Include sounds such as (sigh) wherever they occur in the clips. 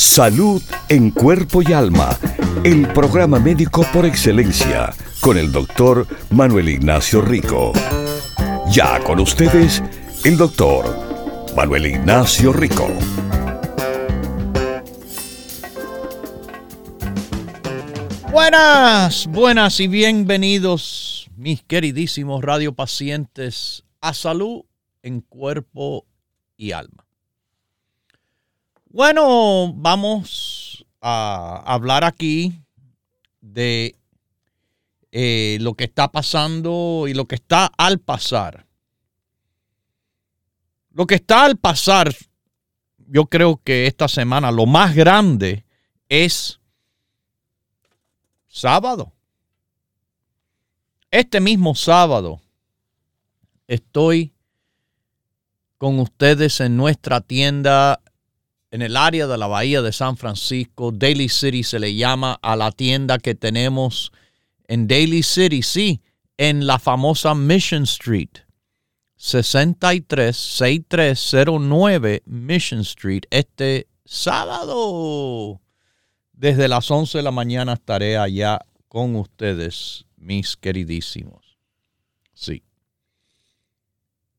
Salud en cuerpo y alma. El programa médico por excelencia con el doctor Manuel Ignacio Rico. Ya con ustedes, el doctor Manuel Ignacio Rico. Buenas, buenas y bienvenidos, mis queridísimos radiopacientes, a salud en cuerpo y alma. Bueno, vamos a hablar aquí de eh, lo que está pasando y lo que está al pasar. Lo que está al pasar, yo creo que esta semana lo más grande es sábado. Este mismo sábado estoy con ustedes en nuestra tienda en el área de la bahía de San Francisco. Daily City se le llama a la tienda que tenemos en Daly City, sí, en la famosa Mission Street. 636309 Mission Street. Este sábado, desde las 11 de la mañana, estaré allá con ustedes, mis queridísimos. Sí.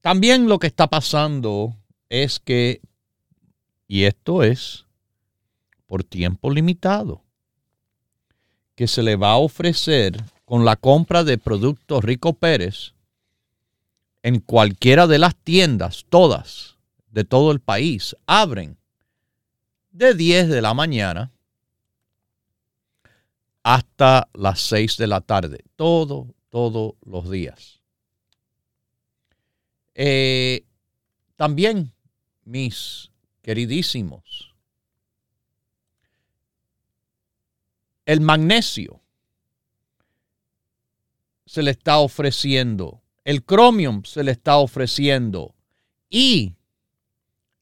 También lo que está pasando es que, y esto es por tiempo limitado, que se le va a ofrecer con la compra de productos Rico Pérez en cualquiera de las tiendas, todas, de todo el país, abren de 10 de la mañana hasta las 6 de la tarde, todo, todos los días. Eh, también, mis queridísimos, El magnesio se le está ofreciendo. El chromium se le está ofreciendo. Y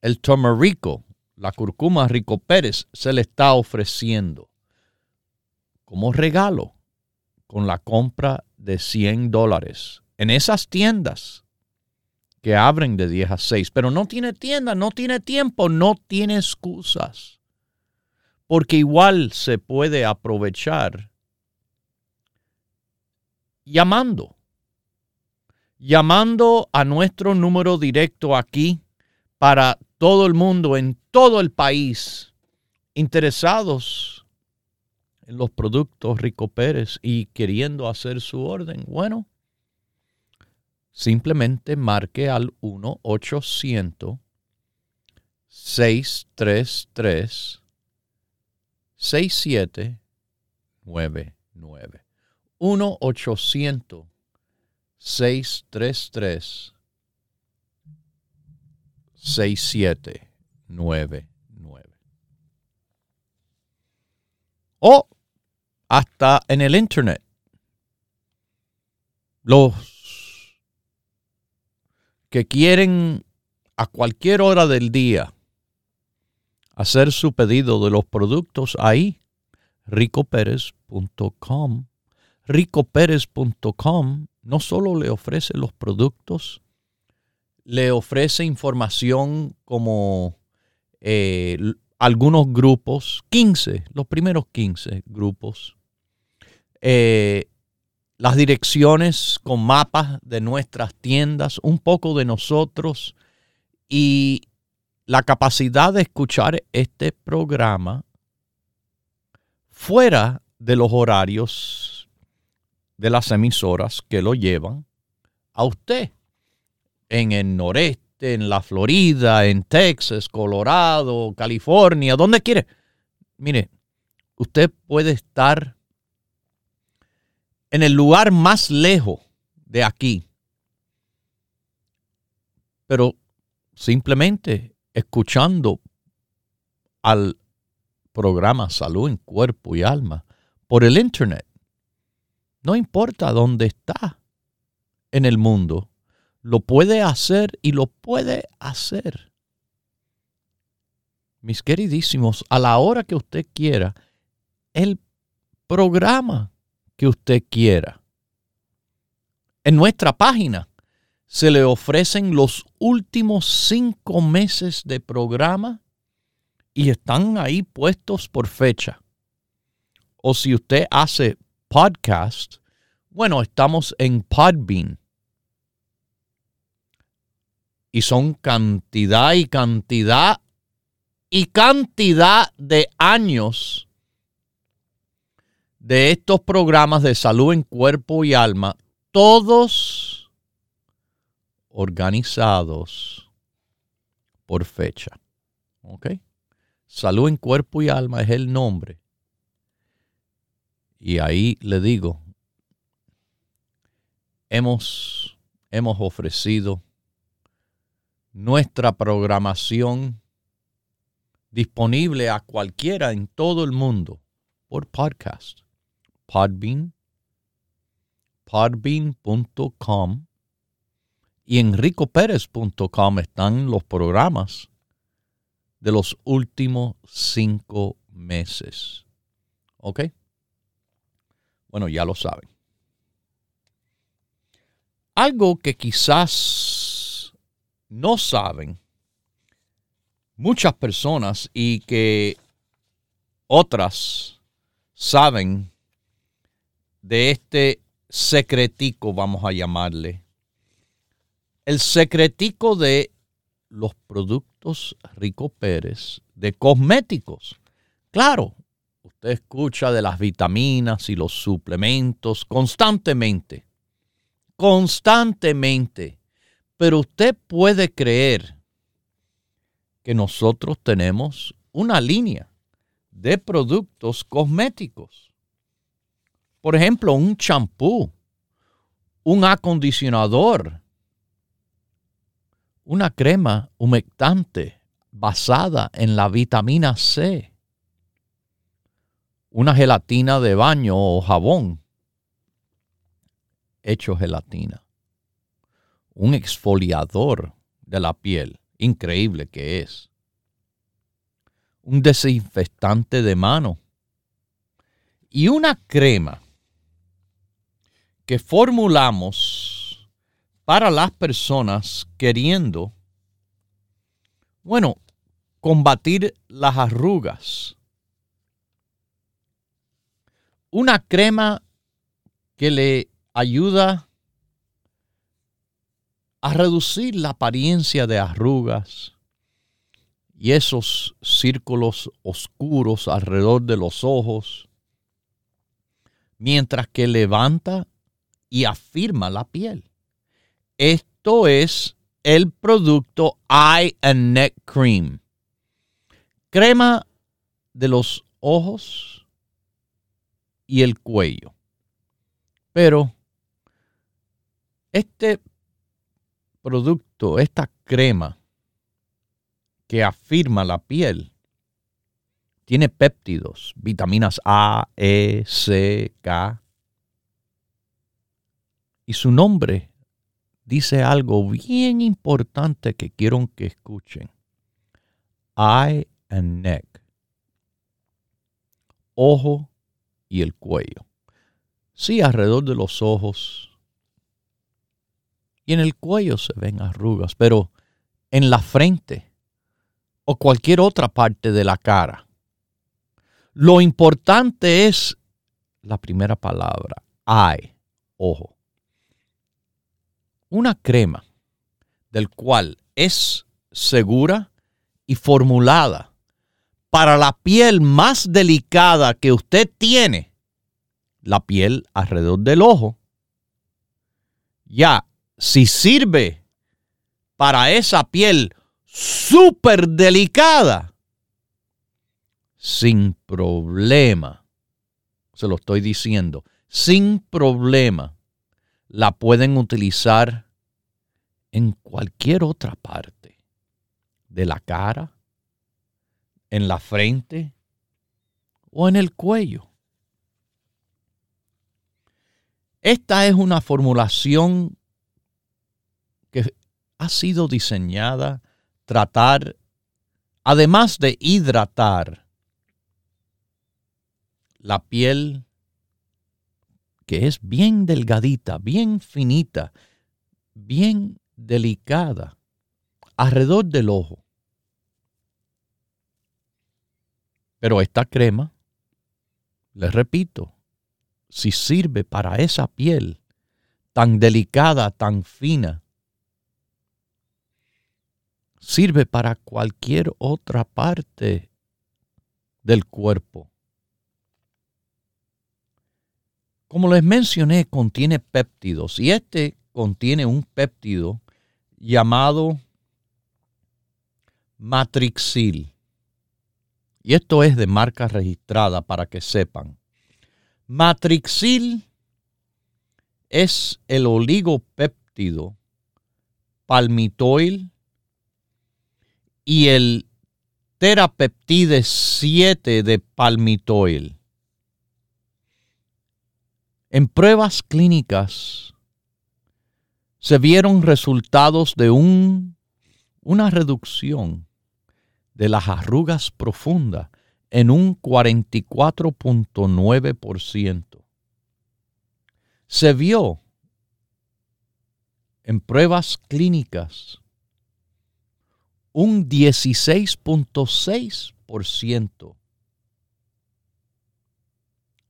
el turmerico, la curcuma Rico Pérez, se le está ofreciendo como regalo con la compra de 100 dólares en esas tiendas que abren de 10 a 6. Pero no tiene tienda, no tiene tiempo, no tiene excusas porque igual se puede aprovechar llamando, llamando a nuestro número directo aquí para todo el mundo, en todo el país, interesados en los productos Rico Pérez y queriendo hacer su orden. Bueno, simplemente marque al 1 800 633 6799. 1 800 633 6799. O hasta en el internet. Los que quieren a cualquier hora del día hacer su pedido de los productos ahí, ricoperes.com. ricoperes.com no solo le ofrece los productos, le ofrece información como eh, algunos grupos, 15, los primeros 15 grupos, eh, las direcciones con mapas de nuestras tiendas, un poco de nosotros y la capacidad de escuchar este programa fuera de los horarios de las emisoras que lo llevan a usted en el noreste, en la Florida, en Texas, Colorado, California, donde quiere. Mire, usted puede estar en el lugar más lejos de aquí, pero simplemente escuchando al programa Salud en Cuerpo y Alma por el Internet. No importa dónde está en el mundo, lo puede hacer y lo puede hacer. Mis queridísimos, a la hora que usted quiera, el programa que usted quiera. En nuestra página se le ofrecen los últimos cinco meses de programa y están ahí puestos por fecha. O si usted hace podcast, bueno, estamos en Podbean. Y son cantidad y cantidad y cantidad de años de estos programas de salud en cuerpo y alma, todos organizados por fecha. ¿Ok? Salud en cuerpo y alma es el nombre. Y ahí le digo, hemos, hemos ofrecido nuestra programación disponible a cualquiera en todo el mundo por podcast. Podbean, podbean.com y en ricopérez.com están los programas de los últimos cinco meses. ¿Ok? Bueno, ya lo saben. Algo que quizás no saben muchas personas y que otras saben de este secretico, vamos a llamarle. El secretico de los productos Rico Pérez de cosméticos. Claro, usted escucha de las vitaminas y los suplementos constantemente. Constantemente. Pero usted puede creer que nosotros tenemos una línea de productos cosméticos por ejemplo, un champú, un acondicionador, una crema humectante basada en la vitamina C, una gelatina de baño o jabón hecho gelatina, un exfoliador de la piel, increíble que es, un desinfectante de mano y una crema que formulamos para las personas queriendo, bueno, combatir las arrugas. Una crema que le ayuda a reducir la apariencia de arrugas y esos círculos oscuros alrededor de los ojos, mientras que levanta y afirma la piel. Esto es el producto Eye and Neck Cream. Crema de los ojos y el cuello. Pero este producto, esta crema que afirma la piel, tiene péptidos, vitaminas A, E, C, K, y su nombre dice algo bien importante que quiero que escuchen. Eye and neck. Ojo y el cuello. Sí, alrededor de los ojos. Y en el cuello se ven arrugas, pero en la frente o cualquier otra parte de la cara. Lo importante es la primera palabra, eye, ojo una crema del cual es segura y formulada para la piel más delicada que usted tiene, la piel alrededor del ojo. Ya, si sirve para esa piel súper delicada, sin problema, se lo estoy diciendo, sin problema la pueden utilizar en cualquier otra parte de la cara, en la frente o en el cuello. Esta es una formulación que ha sido diseñada tratar, además de hidratar la piel que es bien delgadita, bien finita, bien delicada, alrededor del ojo. Pero esta crema, les repito, si sirve para esa piel tan delicada, tan fina, sirve para cualquier otra parte del cuerpo. Como les mencioné, contiene péptidos y este contiene un péptido llamado matrixil. Y esto es de marca registrada para que sepan. Matrixil es el oligopéptido palmitoil y el terapeptide 7 de palmitoil. En pruebas clínicas se vieron resultados de un, una reducción de las arrugas profundas en un 44.9%. Se vio en pruebas clínicas un 16.6%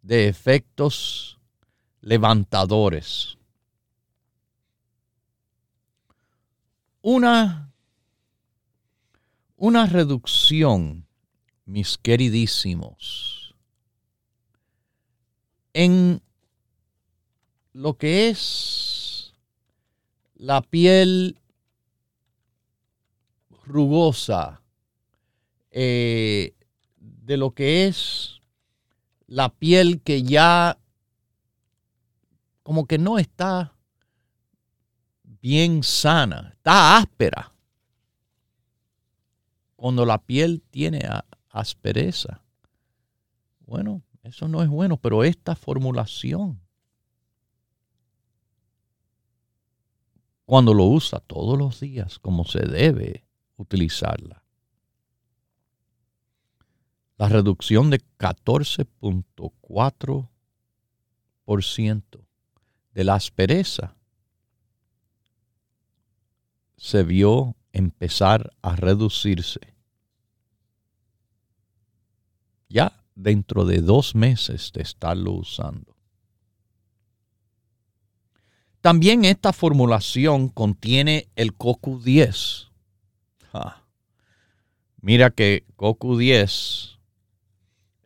de efectos levantadores. Una, una reducción, mis queridísimos, en lo que es la piel rugosa, eh, de lo que es la piel que ya como que no está bien sana, está áspera. Cuando la piel tiene aspereza. Bueno, eso no es bueno, pero esta formulación, cuando lo usa todos los días como se debe utilizarla, la reducción de 14.4% de la aspereza se vio empezar a reducirse. Ya dentro de dos meses de estarlo usando. También esta formulación contiene el CoQ10. Mira que CoQ10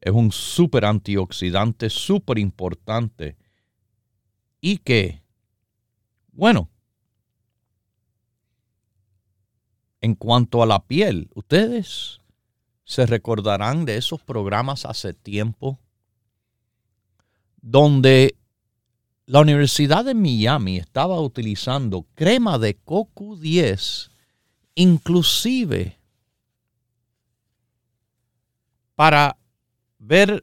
es un super antioxidante súper importante y que, bueno, en cuanto a la piel, ustedes se recordarán de esos programas hace tiempo donde la Universidad de Miami estaba utilizando crema de coco 10 inclusive para ver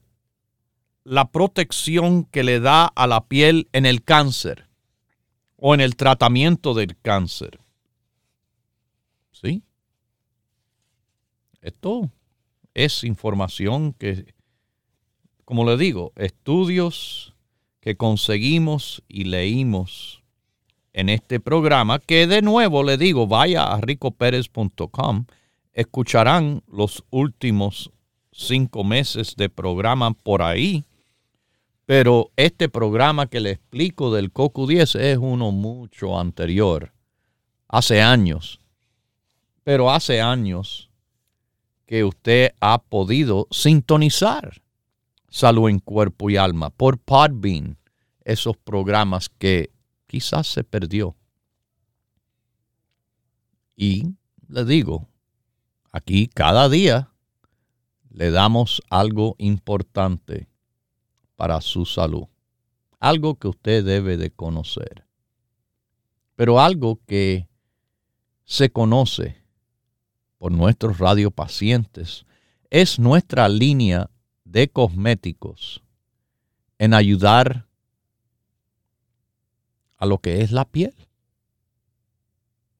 la protección que le da a la piel en el cáncer o en el tratamiento del cáncer. ¿Sí? Esto es información que, como le digo, estudios que conseguimos y leímos en este programa, que de nuevo le digo, vaya a ricoperez.com, escucharán los últimos cinco meses de programa por ahí pero este programa que le explico del COCU10 es uno mucho anterior, hace años. Pero hace años que usted ha podido sintonizar salud en cuerpo y alma por Podbean, esos programas que quizás se perdió. Y le digo, aquí cada día le damos algo importante para su salud. Algo que usted debe de conocer. Pero algo que se conoce por nuestros radiopacientes es nuestra línea de cosméticos en ayudar a lo que es la piel,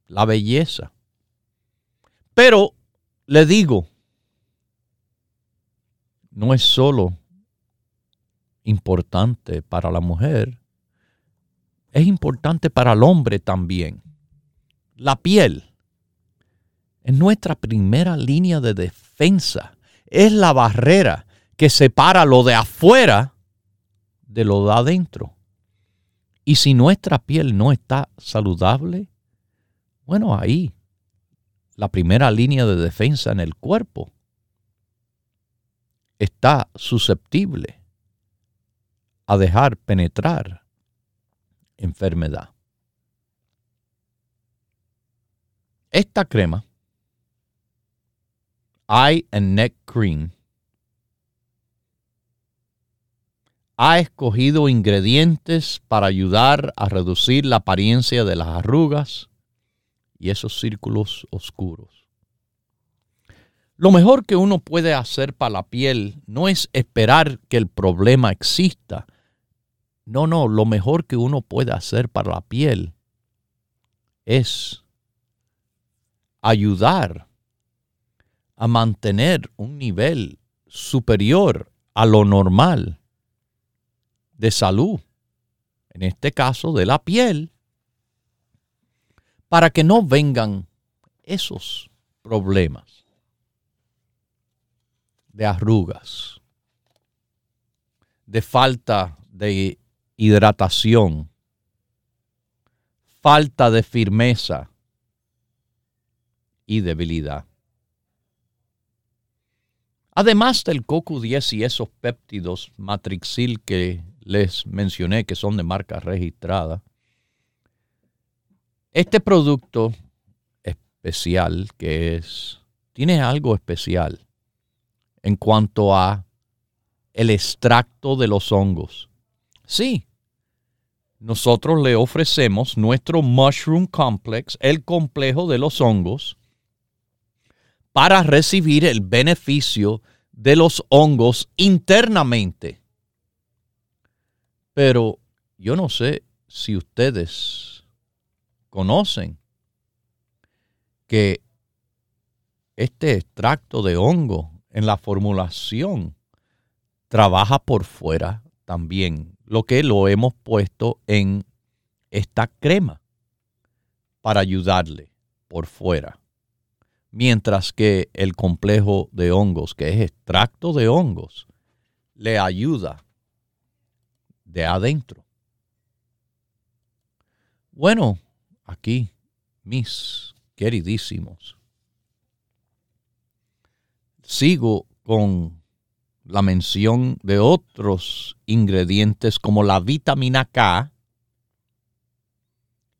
la belleza. Pero le digo, no es solo importante para la mujer, es importante para el hombre también. La piel es nuestra primera línea de defensa, es la barrera que separa lo de afuera de lo de adentro. Y si nuestra piel no está saludable, bueno, ahí la primera línea de defensa en el cuerpo está susceptible a dejar penetrar enfermedad. Esta crema, Eye and Neck Cream, ha escogido ingredientes para ayudar a reducir la apariencia de las arrugas y esos círculos oscuros. Lo mejor que uno puede hacer para la piel no es esperar que el problema exista. No, no, lo mejor que uno puede hacer para la piel es ayudar a mantener un nivel superior a lo normal de salud, en este caso de la piel, para que no vengan esos problemas de arrugas, de falta de hidratación, falta de firmeza y debilidad. Además del CoQ10 y esos péptidos matrixil que les mencioné que son de marca registrada. Este producto especial que es, tiene algo especial en cuanto a el extracto de los hongos. Sí, nosotros le ofrecemos nuestro Mushroom Complex, el complejo de los hongos, para recibir el beneficio de los hongos internamente. Pero yo no sé si ustedes conocen que este extracto de hongo en la formulación trabaja por fuera también, lo que lo hemos puesto en esta crema para ayudarle por fuera. Mientras que el complejo de hongos, que es extracto de hongos, le ayuda de adentro. Bueno, aquí, mis queridísimos, sigo con la mención de otros ingredientes como la vitamina K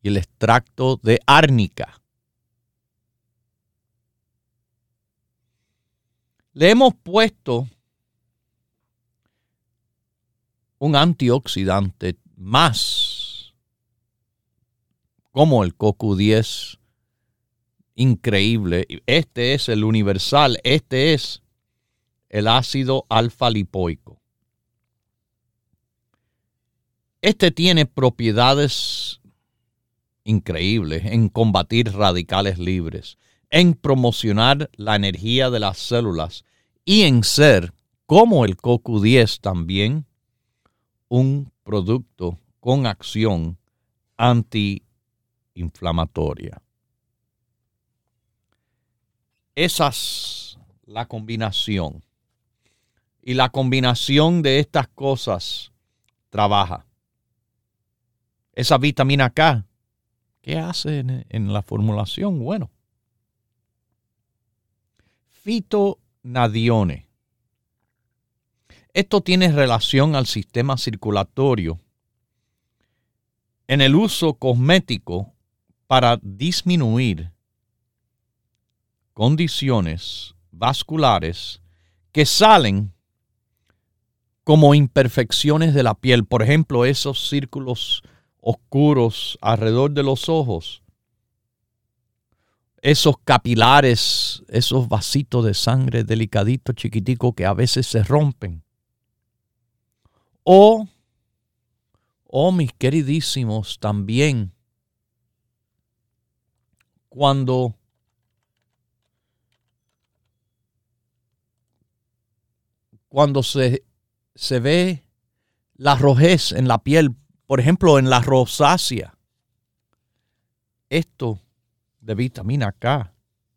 y el extracto de árnica. Le hemos puesto un antioxidante más como el CoQ10 increíble. Este es el universal, este es el ácido alfa lipoico. Este tiene propiedades increíbles en combatir radicales libres, en promocionar la energía de las células y en ser, como el CoQ10 también, un producto con acción antiinflamatoria. Esa es la combinación. Y la combinación de estas cosas trabaja. Esa vitamina K, ¿qué hace en, la formulación? Bueno, fitonadione esto tiene relación al sistema circulatorio en el uso cosmético para disminuir condiciones vasculares que salen como imperfecciones de la piel, por ejemplo, esos círculos oscuros alrededor de los ojos, esos capilares, esos vasitos de sangre delicaditos, chiquiticos que a veces se rompen. O, Oh, mis queridísimos, también cuando cuando se, se ve la rojez en la piel, por ejemplo, en la rosácea, esto de vitamina K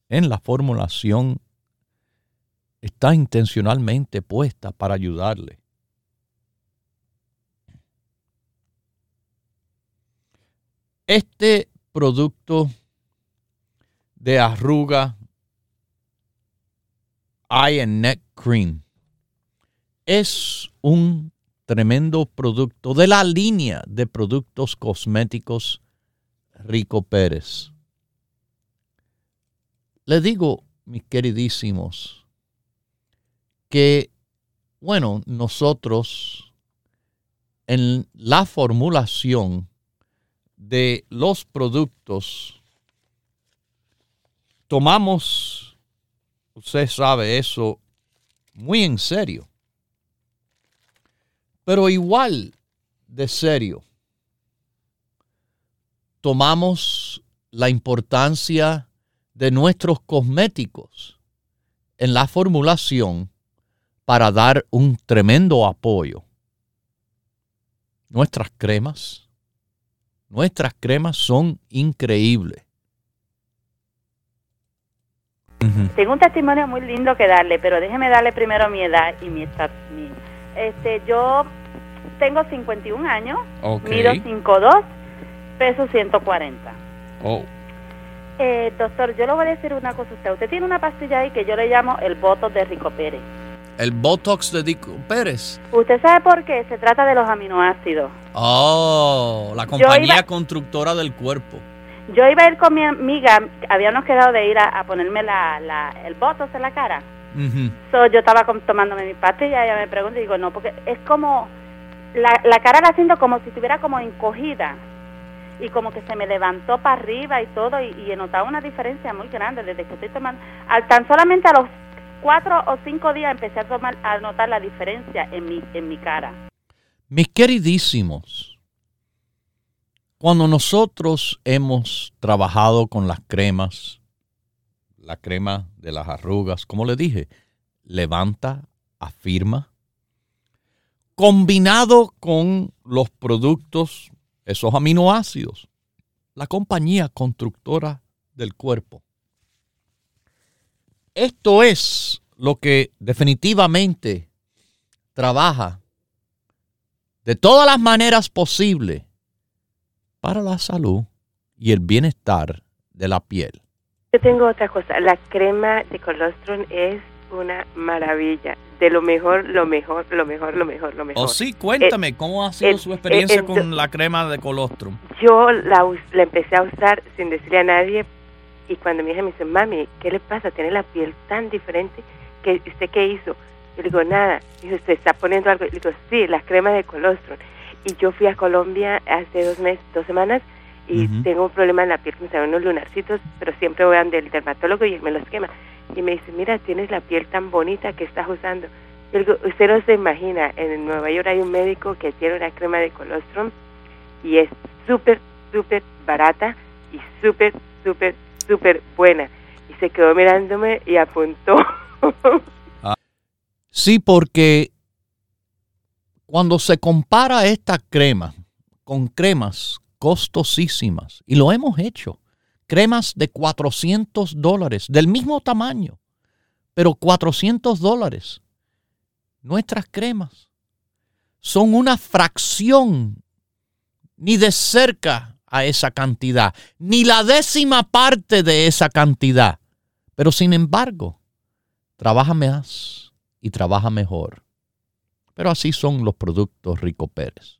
en la formulación está intencionalmente puesta para ayudarle. Este producto de arruga Eye and Neck Cream es un tremendo producto de la línea de productos cosméticos Rico Pérez. Le digo, mis queridísimos, que, bueno, nosotros en la formulación de los productos tomamos, usted sabe eso, muy en serio. Pero igual de serio, tomamos la importancia de nuestros cosméticos en la formulación para dar un tremendo apoyo. Nuestras cremas, nuestras cremas son increíbles. Tengo un testimonio muy lindo que darle, pero déjeme darle primero mi edad y mi este, yo tengo 51 años, mido 5'2, peso 140. Oh. Eh, doctor, yo le voy a decir una cosa a usted. Usted tiene una pastilla ahí que yo le llamo el Botox de Rico Pérez. ¿El Botox de Rico Pérez? ¿Usted sabe por qué? Se trata de los aminoácidos. Oh, la compañía constructora del cuerpo. Yo iba a ir con mi amiga, habíamos quedado de ir a, ponerme la, la, el botox en la cara. So, yo estaba tomándome mi pastilla y ella me pregunta y digo, no, porque es como, la, la cara la siento como si estuviera como encogida y como que se me levantó para arriba y todo y, y he notado una diferencia muy grande desde que estoy tomando, al, tan solamente a los cuatro o cinco días empecé a, tomar, a notar la diferencia en mi, en mi cara. Mis queridísimos, cuando nosotros hemos trabajado con las cremas, la crema de las arrugas, como le dije, levanta, afirma, combinado con los productos, esos aminoácidos, la compañía constructora del cuerpo. Esto es lo que definitivamente trabaja de todas las maneras posibles para la salud y el bienestar de la piel. Yo tengo otra cosa, la crema de colostrum es una maravilla, de lo mejor, lo mejor, lo mejor, lo mejor, lo mejor. Oh, sí, cuéntame, eh, ¿cómo ha sido eh, su experiencia eh, con la crema de colostrum? Yo la, la empecé a usar sin decirle a nadie y cuando mi hija me dice, mami, ¿qué le pasa? Tiene la piel tan diferente que usted qué hizo? Yo le digo, nada. Dice, ¿se está poniendo algo? Le digo, sí, la crema de colostrum y yo fui a Colombia hace dos meses, dos semanas y tengo un problema en la piel, me salen unos lunarcitos, pero siempre voy al dermatólogo y él me los quema. Y me dice, mira, tienes la piel tan bonita que estás usando. Yo digo, usted no se imagina, en Nueva York hay un médico que tiene una crema de colostrum y es súper, súper barata y súper, súper, súper buena. Y se quedó mirándome y apuntó. Ah. Sí, porque cuando se compara esta crema con cremas costosísimas, y lo hemos hecho, cremas de 400 dólares, del mismo tamaño, pero 400 dólares, nuestras cremas son una fracción, ni de cerca a esa cantidad, ni la décima parte de esa cantidad. Pero sin embargo, trabaja más y trabaja mejor. Pero así son los productos Rico Pérez.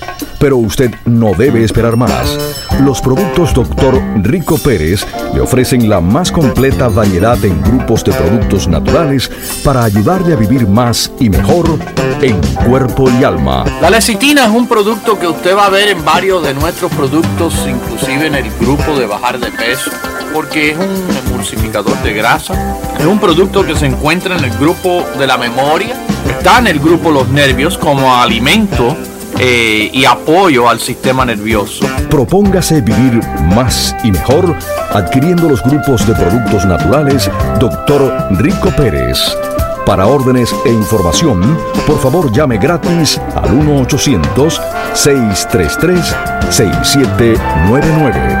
pero usted no debe esperar más. Los productos Dr. Rico Pérez le ofrecen la más completa variedad en grupos de productos naturales para ayudarle a vivir más y mejor en cuerpo y alma. La lecitina es un producto que usted va a ver en varios de nuestros productos, inclusive en el grupo de bajar de peso, porque es un emulsificador de grasa. Es un producto que se encuentra en el grupo de la memoria, está en el grupo los nervios como alimento eh, y apoyo al sistema nervioso. Propóngase vivir más y mejor adquiriendo los grupos de productos naturales Dr. Rico Pérez. Para órdenes e información, por favor llame gratis al 1-800-633-6799.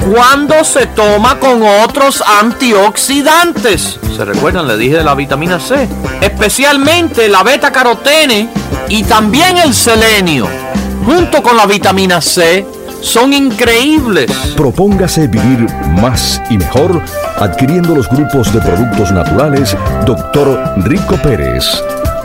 cuando se toma con otros antioxidantes. ¿Se recuerdan? Le dije de la vitamina C. Especialmente la beta carotene y también el selenio. Junto con la vitamina C son increíbles. Propóngase vivir más y mejor adquiriendo los grupos de productos naturales Dr. Rico Pérez.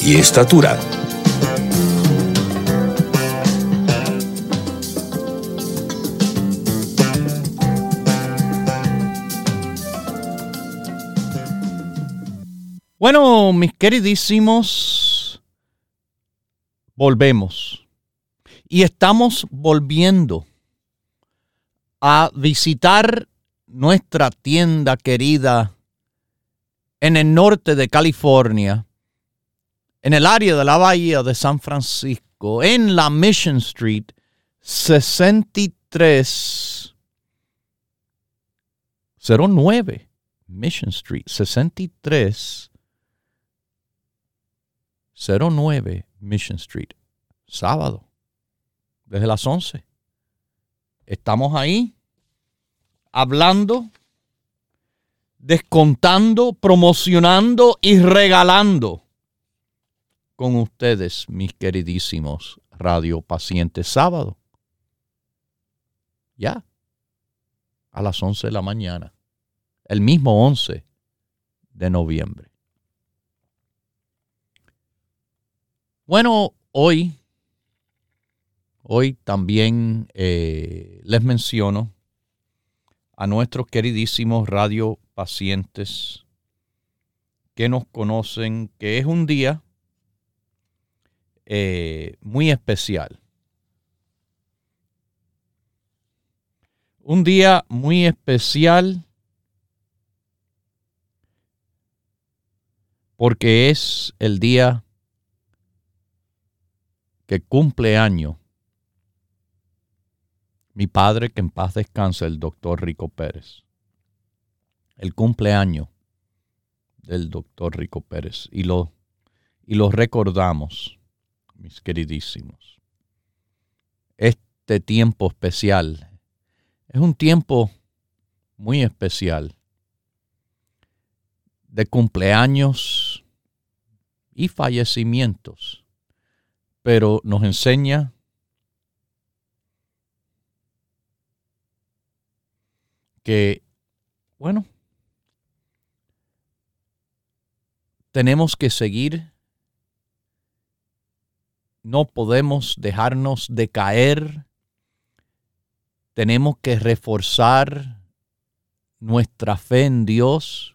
estatura. Bueno, mis queridísimos, volvemos. Y estamos volviendo a visitar nuestra tienda querida en el norte de California, en el área de la bahía de San Francisco, en la Mission Street 6309. Mission Street 63 09 Mission Street, sábado, desde las 11. Estamos ahí hablando, descontando, promocionando y regalando con ustedes, mis queridísimos radio pacientes, sábado. Ya, a las 11 de la mañana, el mismo 11 de noviembre. Bueno, hoy, hoy también eh, les menciono a nuestros queridísimos radio pacientes que nos conocen que es un día eh, muy especial. Un día muy especial porque es el día que cumple año mi padre, que en paz descanse, el doctor Rico Pérez. El cumpleaños del doctor Rico Pérez. Y lo, y lo recordamos, mis queridísimos. Este tiempo especial es un tiempo muy especial de cumpleaños y fallecimientos pero nos enseña que, bueno, tenemos que seguir, no podemos dejarnos decaer, tenemos que reforzar nuestra fe en Dios,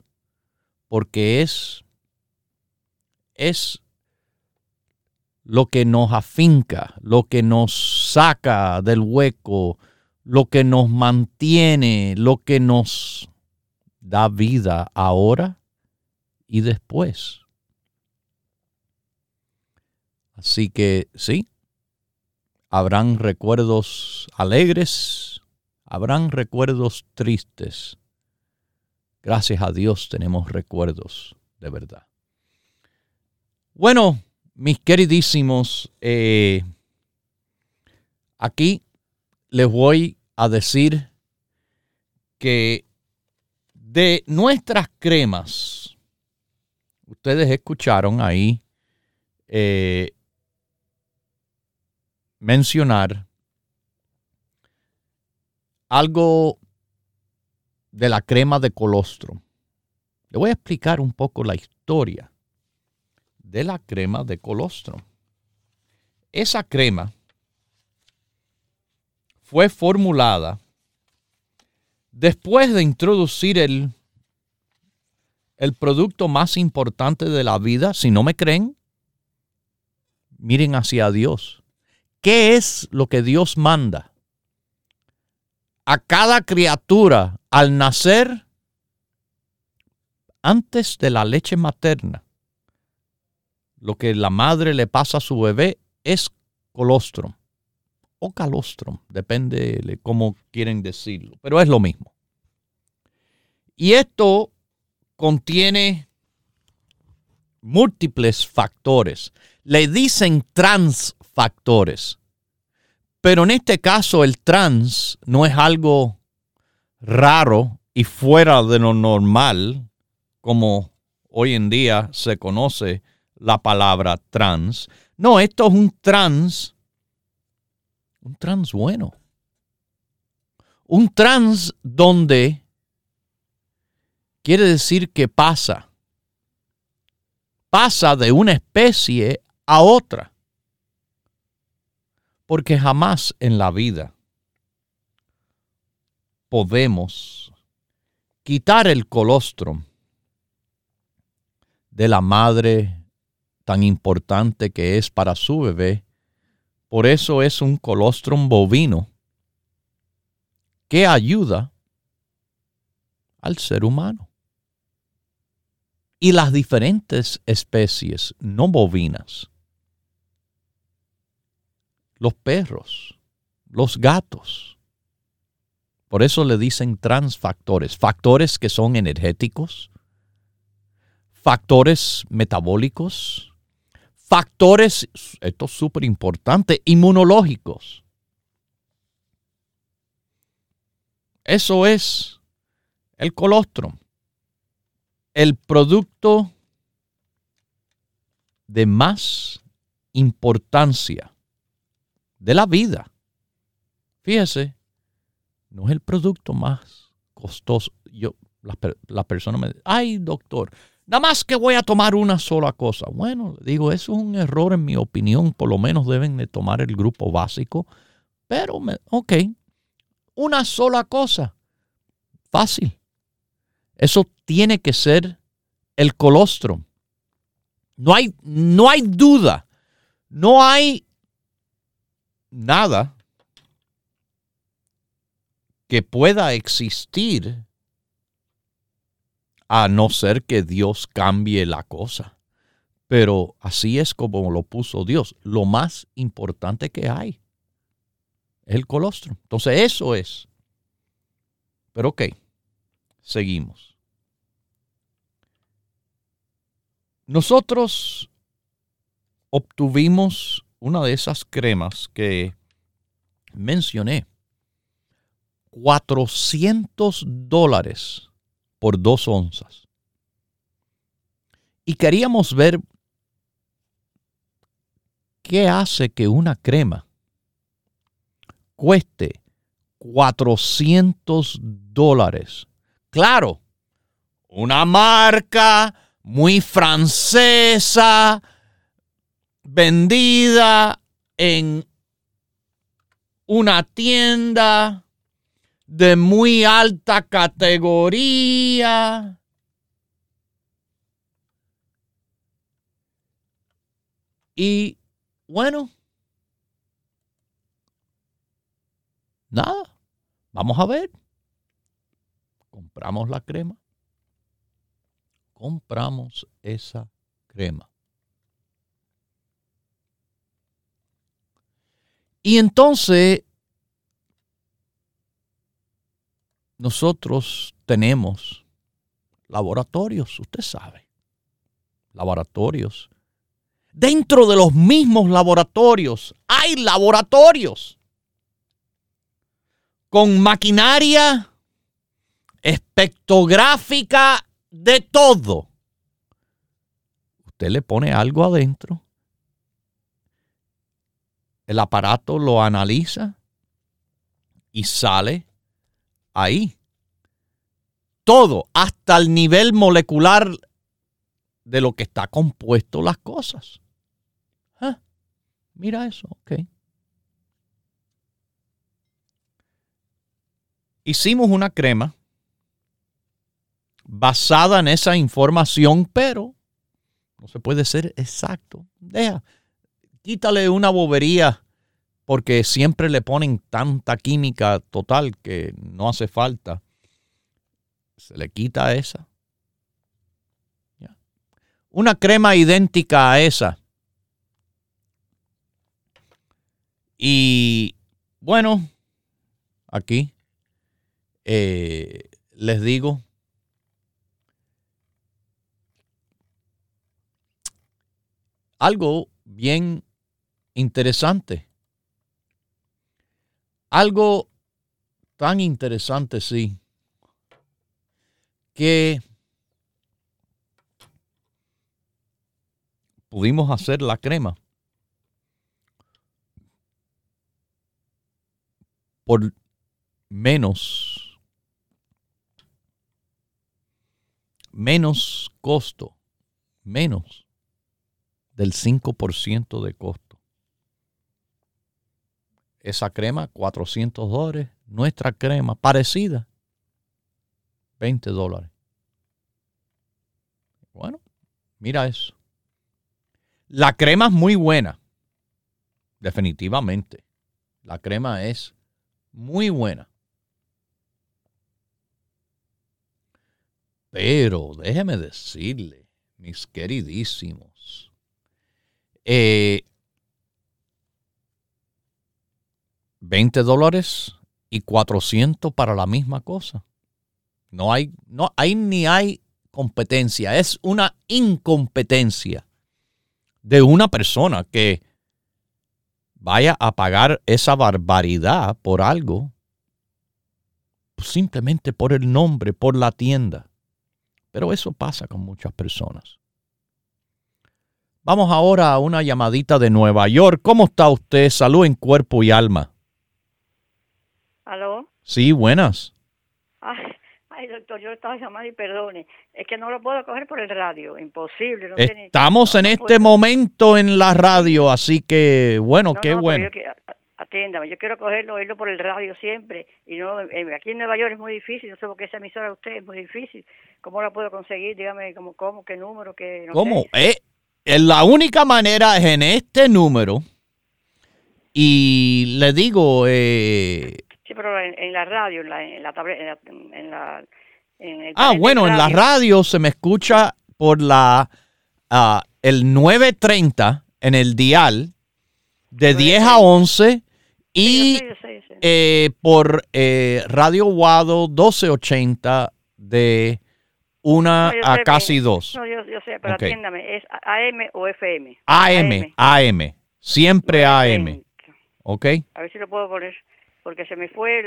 porque es, es lo que nos afinca, lo que nos saca del hueco, lo que nos mantiene, lo que nos da vida ahora y después. Así que sí, habrán recuerdos alegres, habrán recuerdos tristes. Gracias a Dios tenemos recuerdos de verdad. Bueno, mis queridísimos, eh, aquí les voy a decir que de nuestras cremas, ustedes escucharon ahí eh, mencionar algo de la crema de colostro. Le voy a explicar un poco la historia de la crema de colostrum. Esa crema fue formulada después de introducir el, el producto más importante de la vida. Si no me creen, miren hacia Dios. ¿Qué es lo que Dios manda? A cada criatura al nacer, antes de la leche materna, lo que la madre le pasa a su bebé es colostrum o calostrum, depende de cómo quieren decirlo, pero es lo mismo. Y esto contiene múltiples factores. Le dicen transfactores, pero en este caso el trans no es algo raro y fuera de lo normal, como hoy en día se conoce la palabra trans. No, esto es un trans, un trans bueno. Un trans donde quiere decir que pasa, pasa de una especie a otra. Porque jamás en la vida podemos quitar el colostrum de la madre tan importante que es para su bebé. Por eso es un colostrum bovino que ayuda al ser humano. Y las diferentes especies no bovinas, los perros, los gatos, por eso le dicen transfactores, factores que son energéticos, factores metabólicos, factores, esto es súper importante, inmunológicos. Eso es el colostrum, el producto de más importancia de la vida. Fíjese, no es el producto más costoso. Yo, la, persona me dice, ay doctor, nada más que voy a tomar una sola cosa. Bueno, digo, eso es un error en mi opinión, por lo menos deben de tomar el grupo básico, pero, me, ok, una sola cosa, fácil. Eso tiene que ser el colostrum. No hay, no hay duda, no hay nada que pueda existir a no ser que Dios cambie la cosa. Pero así es como lo puso Dios. Lo más importante que hay es el colostrum. Entonces eso es. Pero ok, seguimos. Nosotros obtuvimos una de esas cremas que mencioné 400 dólares por dos onzas. Y queríamos ver qué hace que una crema cueste 400 dólares. Claro, una marca muy francesa, vendida en una tienda de muy alta categoría. Y bueno, nada, vamos a ver. Compramos la crema. Compramos esa crema. Y entonces nosotros tenemos laboratorios, usted sabe, laboratorios. Dentro de los mismos laboratorios hay laboratorios con maquinaria espectrográfica de todo. Usted le pone algo adentro, el aparato lo analiza y sale ahí. Todo, hasta el nivel molecular de lo que está compuesto las cosas. Ah, mira eso, ok. Hicimos una crema basada en esa información, pero no se puede ser exacto. Deja, quítale una bobería porque siempre le ponen tanta química total que no hace falta. Se le quita esa. Una crema idéntica a esa. Y bueno, aquí eh, les digo, algo bien interesante. Algo tan interesante, sí, que pudimos hacer la crema por menos, menos costo, menos del 5% de costo. Esa crema, 400 dólares. Nuestra crema, parecida, 20 dólares. Bueno, mira eso. La crema es muy buena, definitivamente. La crema es muy buena. Pero déjeme decirle, mis queridísimos, eh, 20 dólares y 400 para la misma cosa. No hay, no hay ni hay competencia, es una incompetencia de una persona que vaya a pagar esa barbaridad por algo, simplemente por el nombre, por la tienda. Pero eso pasa con muchas personas. Vamos ahora a una llamadita de Nueva York. ¿Cómo está usted? Salud en cuerpo y alma. ¿Aló? Sí, buenas. Ay, doctor, yo estaba llamando y perdone. Es que no lo puedo coger por el radio. Imposible. Estamos en este momento en la radio, así que, bueno, qué bueno. atiéndame, yo quiero cogerlo, oírlo por el radio siempre. Y no aquí en Nueva York es muy difícil. No sé por qué esa emisora de usted es muy difícil. ¿Cómo la puedo conseguir? Dígame, ¿cómo, cómo qué número? Qué, ¿Cómo? Eh, la única manera es en este número. Y le digo, eh, pero en, la radio, en la, en la, en la, en ah, bueno, en la radio se me escucha por la uh, el 930 en el dial de 10 a 11 y eh, por eh, Radio Guado 1280 de 1 a casi 2. No, yo, yo sé, pero atiéndame, ¿es AM o FM? AM, AM, siempre AM. ¿Ok? A ver si lo puedo poner porque se me fue,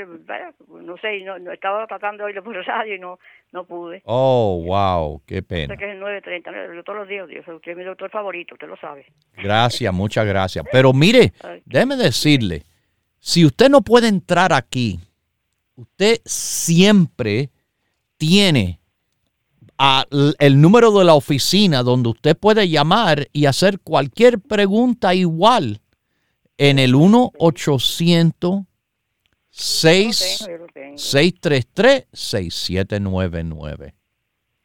no sé, no, estaba tratando de oírlo por radio y no, no pude. Oh, wow, qué pena. Sé que es el 9.30, todos los días, Dios, usted es mi doctor favorito, usted lo sabe. Gracias, muchas gracias. Pero mire, (laughs) déjeme decirle, si usted no puede entrar aquí, usted siempre tiene el número de la oficina donde usted puede llamar y hacer cualquier pregunta igual en el 1 800 633-6799.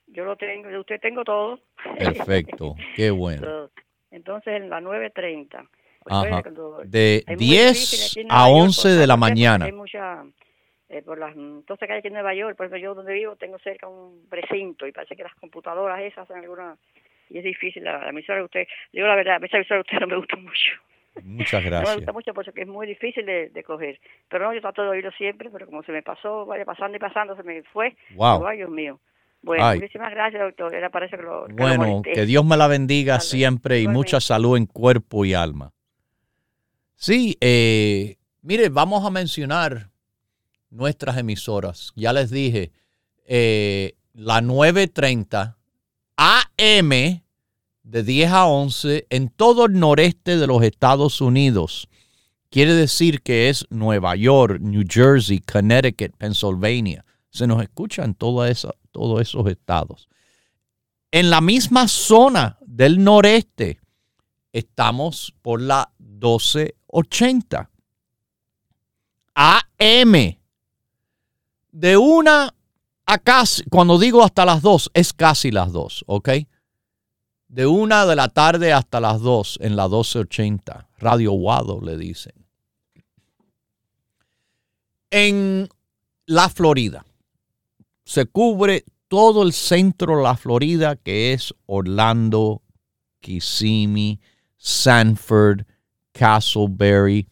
Yo lo tengo, de usted tengo todo. Perfecto, (laughs) qué bueno. Entonces en la 9.30. Ajá. De 10 a 11 de la mañana. Hay mucha, eh, por las, entonces que hay aquí en Nueva York, por ejemplo, yo donde vivo tengo cerca un precinto y parece que las computadoras esas hacen alguna, y es difícil la, emisora de usted, digo la verdad, esa emisora de usted no me gusta mucho. Muchas (laughs) gracias. me gusta mucho porque es muy difícil de, coger. Pero no, yo trato de oírlo siempre, pero como se me pasó, vaya pasando y pasando, se me fue. Wow. Ay, Dios mío. Bueno, muchísimas gracias, doctor. Era parece que lo, bueno, que, Dios me la bendiga siempre y mucha salud en cuerpo y alma. Sí, eh, mire, vamos a mencionar nuestras emisoras. Ya les dije, eh, la 930 AM de 10 a 11 en todo el noreste de los Estados Unidos. Quiere decir que es Nueva York, New Jersey, Connecticut, Pennsylvania. Se nos escucha en todos esos estados. En la misma zona del noreste estamos por la 1280. AM. De una a casi, cuando digo hasta las dos, es casi las dos, ¿ok? De una de la tarde hasta las dos en la 1280. Radio Guado le dicen. En la Florida se cubre todo el centro de la Florida que es Orlando, Kissimmee, Sanford, Castleberry.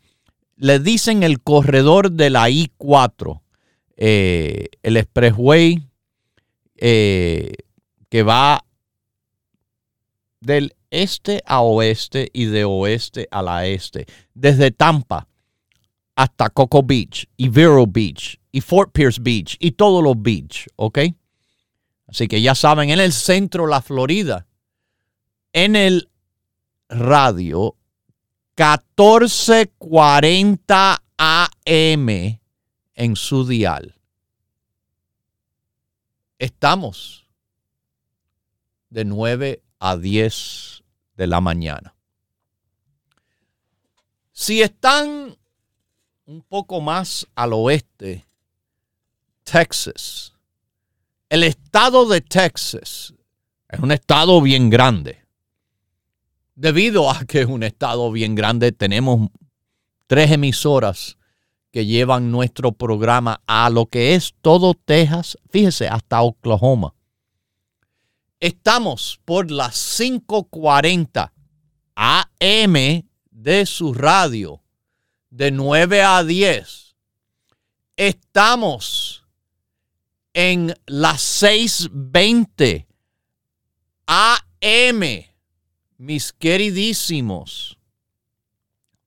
Le dicen el corredor de la I-4, eh, el expressway eh, que va del este a oeste y de oeste a la este, desde Tampa hasta Coco Beach y Vero Beach y Fort Pierce Beach y todos los beach, ¿ok? Así que ya saben, en el centro de la Florida, en el radio 1440 AM en su dial. Estamos de 9 a 10 de la mañana. Si están un poco más al oeste, Texas, el estado de Texas es un estado bien grande. Debido a que es un estado bien grande, tenemos tres emisoras que llevan nuestro programa a lo que es todo Texas, fíjese, hasta Oklahoma. Estamos por las 5:40 AM de su radio, de 9 a 10. Estamos en las 6:20 AM, mis queridísimos.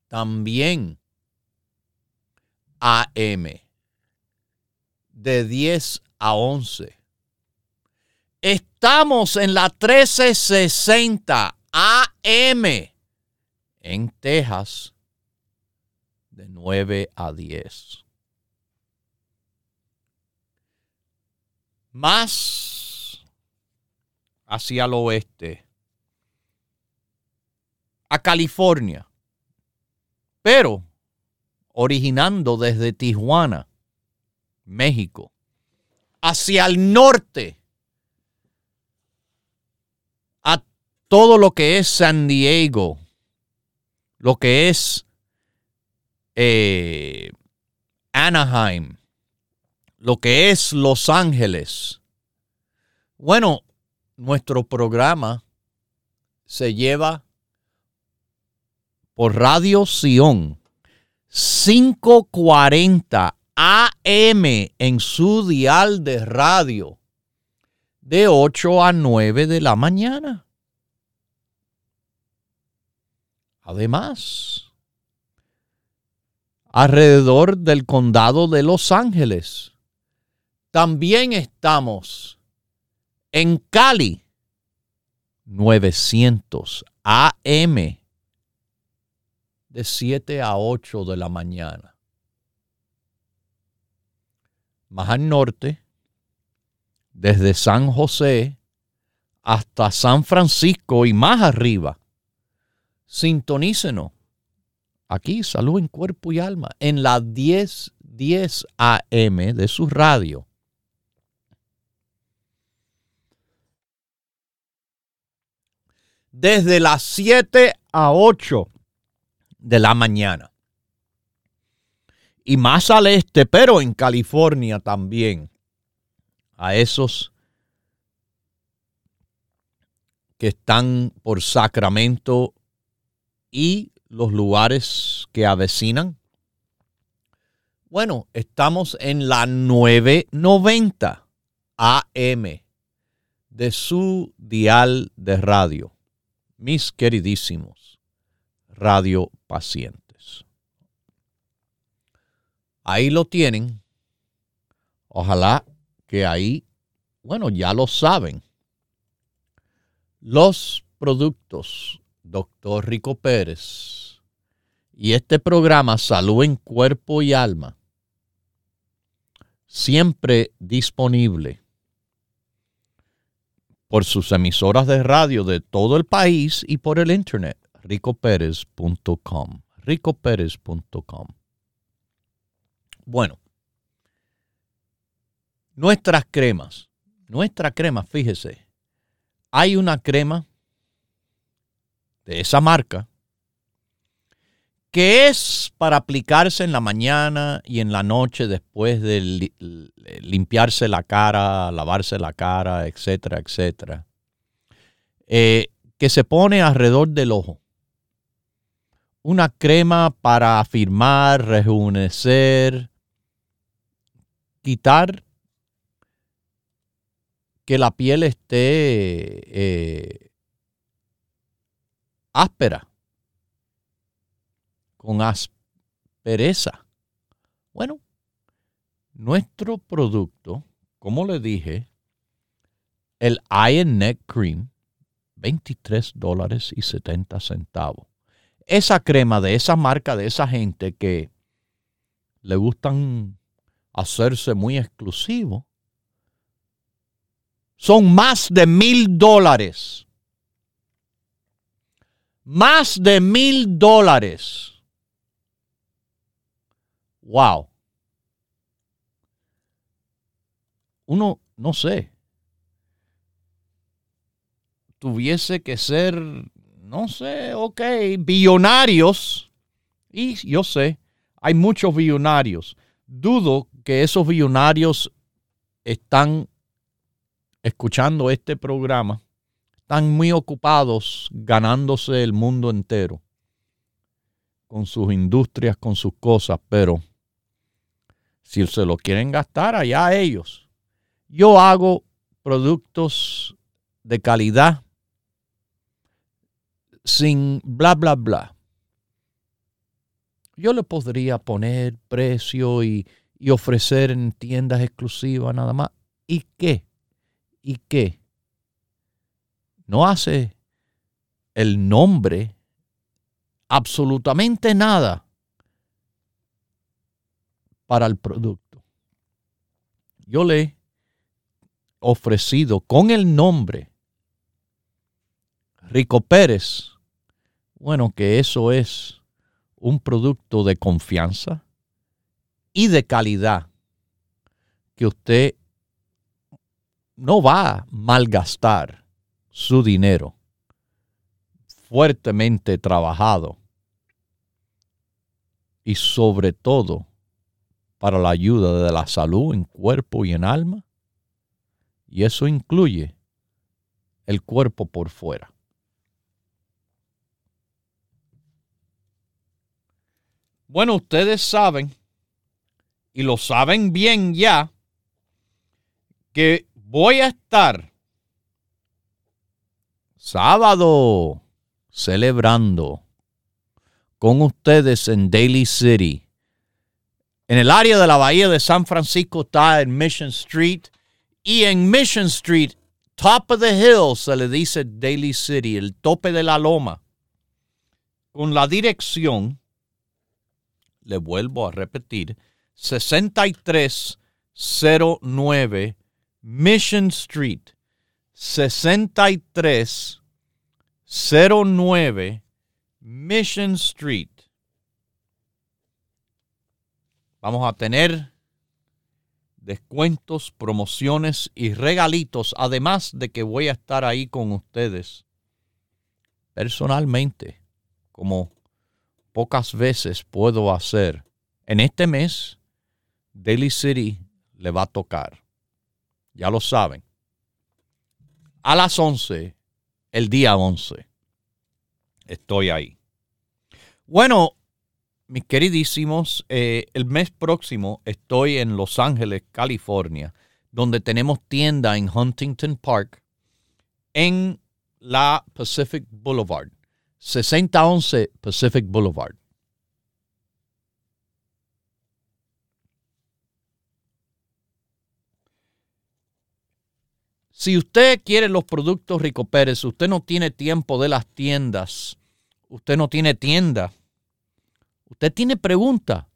También AM, de 10 a 11 Estamos en la 1360 AM en Texas de 9 a 10. Más hacia el oeste, a California, pero originando desde Tijuana, México, hacia el norte todo lo que es San Diego, lo que es eh, Anaheim, lo que es Los Ángeles. Bueno, nuestro programa se lleva por Radio Sion 540 AM en su dial de radio de 8 a 9 de la mañana. Además, alrededor del condado de Los Ángeles, también estamos en Cali, 900 AM, de 7 a 8 de la mañana. Más al norte, desde San José hasta San Francisco y más arriba, sintonícenos. Aquí, salud en cuerpo y alma, en la 1010 10 AM de su radio. Desde las 7 a 8 de la mañana. Y más al este, pero en California también. A esos que están por Sacramento y los lugares que avecinan? Bueno, estamos en la 990 AM de su dial de radio, mis queridísimos radio pacientes. Ahí lo tienen. Ojalá que ahí, bueno, ya lo saben. Los productos doctor Rico Pérez y este programa Salud en Cuerpo y Alma, siempre disponible por sus emisoras de radio de todo el país y por el internet, ricopérez.com, ricopérez.com. Bueno, nuestras cremas, nuestra crema, fíjese, hay una crema de esa marca, que es para aplicarse en la mañana y en la noche después de limpiarse la cara, lavarse la cara, etcétera, etcétera, eh, que se pone alrededor del ojo. Una crema para afirmar, rejuvenecer, quitar que la piel esté eh, áspera, con aspereza. Bueno, nuestro producto, como le dije, el Iron Neck Cream, 23 dólares y 70 centavos. Esa crema de esa marca, de esa gente que le gustan hacerse muy exclusivo, son más de mil dólares. Más de mil dólares. Wow. Uno, no sé, tuviese que ser, no sé, ok, billonarios. Y yo sé, hay muchos billonarios. Dudo que esos billonarios están escuchando este programa. Están muy ocupados ganándose el mundo entero con sus industrias, con sus cosas, pero si se lo quieren gastar, allá ellos. Yo hago productos de calidad sin bla, bla, bla. Yo le podría poner precio y, ofrecer en tiendas exclusivas nada más. ¿Y qué? ¿Y qué? No hace el nombre absolutamente nada para el producto. Yo le he ofrecido con el nombre Rico Pérez bueno, que eso es un producto de confianza y de calidad que usted no va a malgastar su dinero fuertemente trabajado y sobre todo para la ayuda de la salud en cuerpo y en alma. Y eso incluye el cuerpo por fuera. Bueno, ustedes saben, y lo saben bien ya, que voy a estar sábado celebrando con ustedes en Daly City. En el área de la bahía de San Francisco está en Mission Street y en Mission Street, top of the hill, se le dice Daly City, el tope de la loma, con la dirección le vuelvo a repetir, 6309 Mission Street, 6309 Mission Street. Vamos a tener descuentos, promociones y regalitos, además de que voy a estar ahí con ustedes personalmente, como pocas veces puedo hacer. En este mes, Daily City le va a tocar. Ya lo saben. A las 11, el día 11. Estoy ahí. Bueno, mis queridísimos, eh, el mes próximo estoy en Los Ángeles, California, donde tenemos tienda en Huntington Park, en la Pacific Boulevard. 6011 Pacific Boulevard. Si usted quiere los productos Rico Pérez, usted no tiene tiempo de las tiendas, usted no tiene tienda, usted tiene pregunta,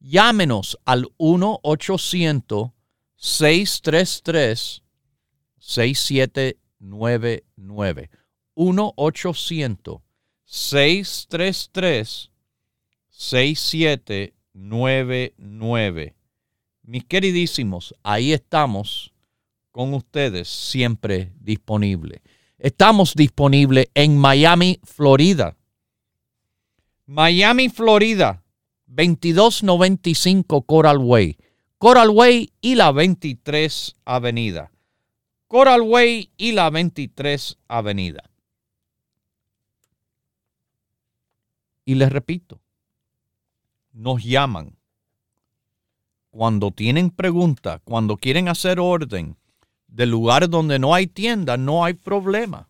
llámenos al 1-800-633-6799. 1-800-633-6799. Mis queridísimos, ahí estamos con ustedes siempre disponible. Estamos disponibles en Miami, Florida. Miami, Florida, 2295 Coral Way. Coral Way y la 23 Avenida. Coral Way y la 23 Avenida. Y les repito, nos llaman cuando tienen preguntas, cuando quieren hacer orden de lugares donde no hay tienda, no hay problema.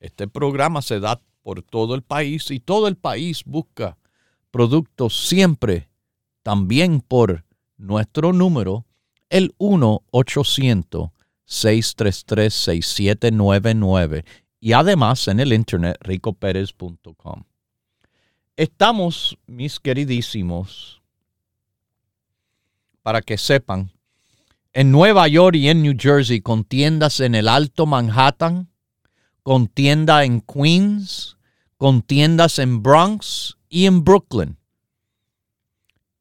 Este programa se da por todo el país y todo el país busca productos siempre también por nuestro número, el 1 800 633-6799 y además en el internet ricoperez.com. Estamos, mis queridísimos, para que sepan, en Nueva York y en New Jersey con tiendas en el Alto Manhattan, con tienda en Queens, con tiendas en Bronx y en Brooklyn.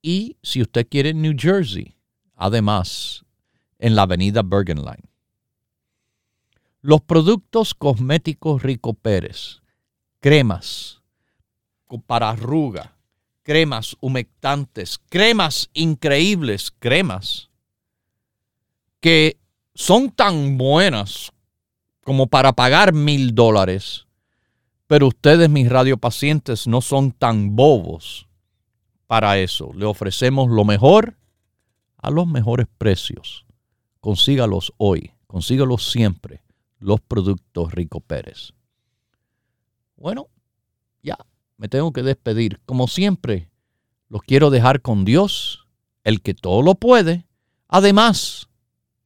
Y si usted quiere en New Jersey, además, en la avenida Bergen Line. Los productos cosméticos Rico Pérez, cremas para arruga, cremas humectantes, cremas increíbles, cremas que son tan buenas como para pagar mil dólares, pero ustedes, mis radiopacientes, no son tan bobos para eso. Le ofrecemos lo mejor a los mejores precios. Consígalos hoy, consígalos siempre los productos Rico Pérez. Bueno, ya me tengo que despedir. Como siempre, los quiero dejar con Dios, el que todo lo puede, además,